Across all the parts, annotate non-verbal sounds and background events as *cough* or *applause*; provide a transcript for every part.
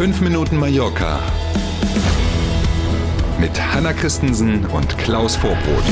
5 Minuten Mallorca mit Hanna Christensen und Klaus Vorbrot.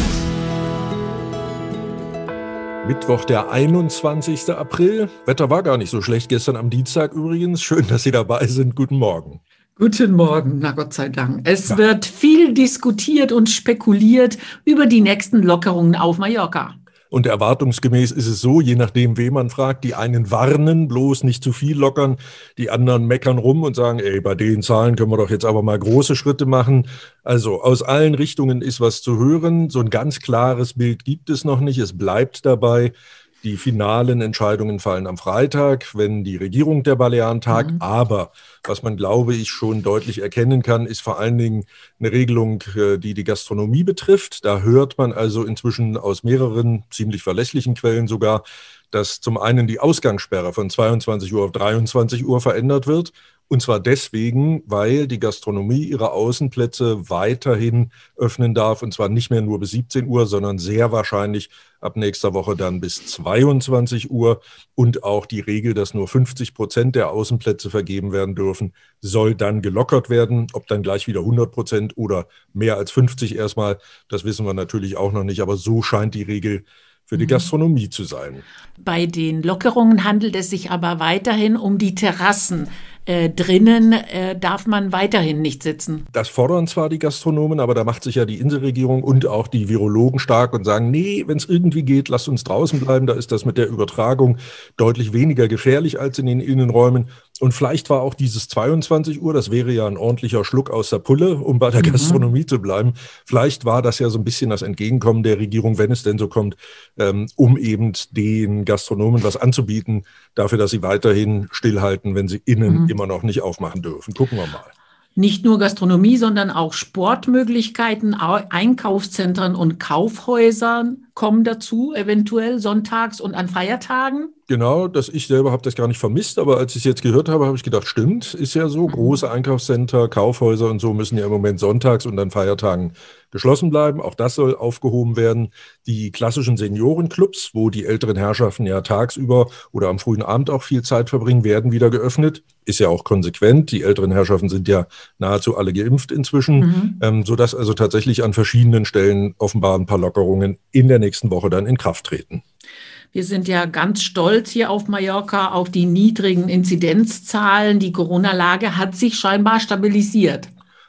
Mittwoch, der 21. April. Wetter war gar nicht so schlecht gestern am Dienstag übrigens. Schön, dass Sie dabei sind. Guten Morgen. Guten Morgen, na Gott sei Dank. Es ja. wird viel diskutiert und spekuliert über die nächsten Lockerungen auf Mallorca. Und erwartungsgemäß ist es so, je nachdem, wen man fragt, die einen warnen, bloß nicht zu viel lockern, die anderen meckern rum und sagen, ey, bei den Zahlen können wir doch jetzt aber mal große Schritte machen. Also aus allen Richtungen ist was zu hören. So ein ganz klares Bild gibt es noch nicht. Es bleibt dabei. Die finalen Entscheidungen fallen am Freitag, wenn die Regierung der Balearen tagt. Mhm. Aber was man, glaube ich, schon deutlich erkennen kann, ist vor allen Dingen eine Regelung, äh, die die Gastronomie betrifft. Da hört man also inzwischen aus mehreren ziemlich verlässlichen Quellen sogar, dass zum einen die Ausgangssperre von 22 Uhr auf 23 Uhr verändert wird und zwar deswegen, weil die Gastronomie ihre Außenplätze weiterhin öffnen darf. Und zwar nicht mehr nur bis 17 Uhr, sondern sehr wahrscheinlich ab nächster Woche dann bis 22 Uhr. Und auch die Regel, dass nur 50 Prozent der Außenplätze vergeben werden dürfen, soll dann gelockert werden. Ob dann gleich wieder 100 Prozent oder mehr als 50 erstmal, das wissen wir natürlich auch noch nicht. Aber so scheint die Regel für die mhm. Gastronomie zu sein. Bei den Lockerungen handelt es sich aber weiterhin um die Terrassen. Äh, drinnen äh, darf man weiterhin nicht sitzen. Das fordern zwar die Gastronomen, aber da macht sich ja die Inselregierung und auch die Virologen stark und sagen, nee, wenn es irgendwie geht, lasst uns draußen bleiben. Da ist das mit der Übertragung deutlich weniger gefährlich als in den Innenräumen. Und vielleicht war auch dieses 22 Uhr, das wäre ja ein ordentlicher Schluck aus der Pulle, um bei der mhm. Gastronomie zu bleiben. Vielleicht war das ja so ein bisschen das Entgegenkommen der Regierung, wenn es denn so kommt, ähm, um eben den Gastronomen was anzubieten, dafür, dass sie weiterhin stillhalten, wenn sie innen mhm. Immer noch nicht aufmachen dürfen. Gucken wir mal nicht nur Gastronomie, sondern auch Sportmöglichkeiten, Einkaufszentren und Kaufhäusern kommen dazu, eventuell sonntags und an Feiertagen. Genau, dass ich selber habe das gar nicht vermisst, aber als ich es jetzt gehört habe, habe ich gedacht, stimmt, ist ja so. Mhm. Große Einkaufscenter, Kaufhäuser und so müssen ja im Moment sonntags und an Feiertagen geschlossen bleiben. Auch das soll aufgehoben werden. Die klassischen Seniorenclubs, wo die älteren Herrschaften ja tagsüber oder am frühen Abend auch viel Zeit verbringen, werden wieder geöffnet. Ist ja auch konsequent. Die älteren Herrschaften sind ja nahezu alle geimpft inzwischen, mhm. ähm, sodass also tatsächlich an verschiedenen Stellen offenbar ein paar Lockerungen in der nächsten Woche dann in Kraft treten. Wir sind ja ganz stolz hier auf Mallorca auf die niedrigen Inzidenzzahlen. Die Corona-Lage hat sich scheinbar stabilisiert.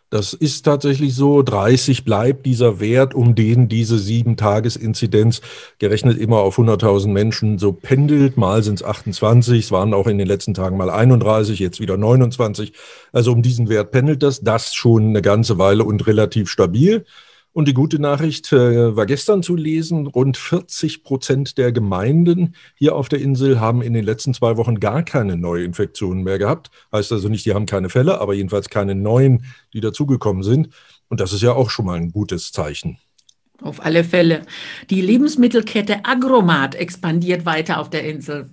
Das ist tatsächlich so. 30 bleibt dieser Wert, um den diese sieben Tagesinzidenz gerechnet immer auf 100.000 Menschen so pendelt. Mal sind es 28, es waren auch in den letzten Tagen mal 31, jetzt wieder 29. Also um diesen Wert pendelt das. Das schon eine ganze Weile und relativ stabil. Und die gute Nachricht äh, war gestern zu lesen, rund 40 Prozent der Gemeinden hier auf der Insel haben in den letzten zwei Wochen gar keine Neuinfektionen mehr gehabt. Heißt also nicht, die haben keine Fälle, aber jedenfalls keine neuen, die dazugekommen sind. Und das ist ja auch schon mal ein gutes Zeichen. Auf alle Fälle. Die Lebensmittelkette Agromat expandiert weiter auf der Insel.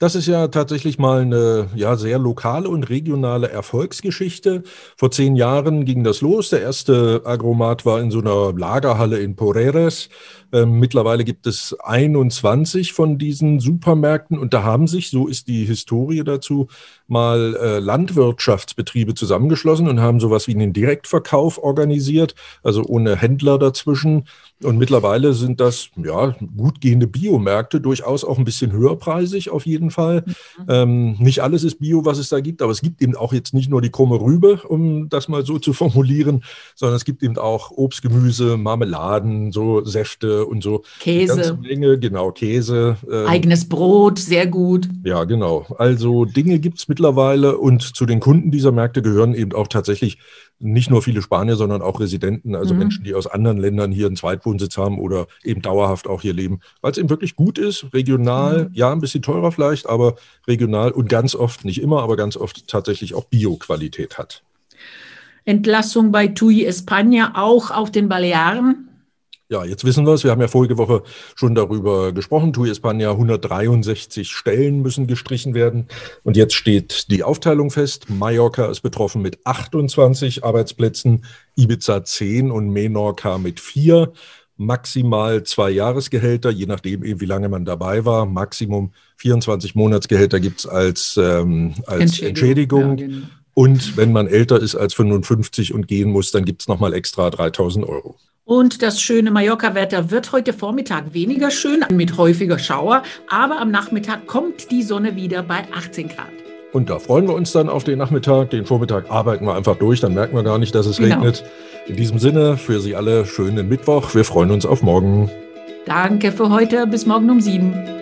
Das ist ja tatsächlich mal eine ja, sehr lokale und regionale Erfolgsgeschichte. Vor zehn Jahren ging das los. Der erste Agromat war in so einer Lagerhalle in Poreres. Ähm, mittlerweile gibt es 21 von diesen Supermärkten und da haben sich, so ist die Historie dazu, mal äh, Landwirtschaftsbetriebe zusammengeschlossen und haben sowas wie einen Direktverkauf organisiert, also ohne Händler dazwischen. Und mittlerweile sind das ja gut gehende Biomärkte, durchaus auch ein bisschen höherpreisig auf jeden Fall. Mhm. Ähm, nicht alles ist Bio, was es da gibt, aber es gibt eben auch jetzt nicht nur die krumme Rübe, um das mal so zu *laughs* formulieren, sondern es gibt eben auch Obst, Gemüse, Marmeladen, so Säfte und so. Käse. Eine ganze Menge, genau, Käse. Ähm, Eigenes Brot, sehr gut. Ja, genau. Also Dinge gibt es mittlerweile und zu den Kunden dieser Märkte gehören eben auch tatsächlich nicht nur viele Spanier, sondern auch Residenten, also mhm. Menschen, die aus anderen Ländern hier einen Zweitwohnsitz haben oder eben dauerhaft auch hier leben, weil es eben wirklich gut ist, regional, mhm. ja, ein bisschen teurer vielleicht, aber regional und ganz oft, nicht immer, aber ganz oft tatsächlich auch Bio-Qualität hat. Entlassung bei TUI España auch auf den Balearen? Ja, jetzt wissen wir es. Wir haben ja vorige Woche schon darüber gesprochen. TUI España 163 Stellen müssen gestrichen werden. Und jetzt steht die Aufteilung fest. Mallorca ist betroffen mit 28 Arbeitsplätzen, Ibiza 10 und Menorca mit 4. Maximal zwei Jahresgehälter, je nachdem, wie lange man dabei war. Maximum 24 Monatsgehälter gibt es als, ähm, als Entschädigung. Entschädigung. Ja, genau. Und wenn man älter ist als 55 und gehen muss, dann gibt es nochmal extra 3000 Euro. Und das schöne Mallorca-Wetter wird heute Vormittag weniger schön mit häufiger Schauer, aber am Nachmittag kommt die Sonne wieder bei 18 Grad. Und da freuen wir uns dann auf den Nachmittag. Den Vormittag arbeiten wir einfach durch, dann merken wir gar nicht, dass es Genau. regnet. In diesem Sinne, für Sie alle schönen Mittwoch. Wir freuen uns auf morgen. Danke für heute. Bis morgen um sieben.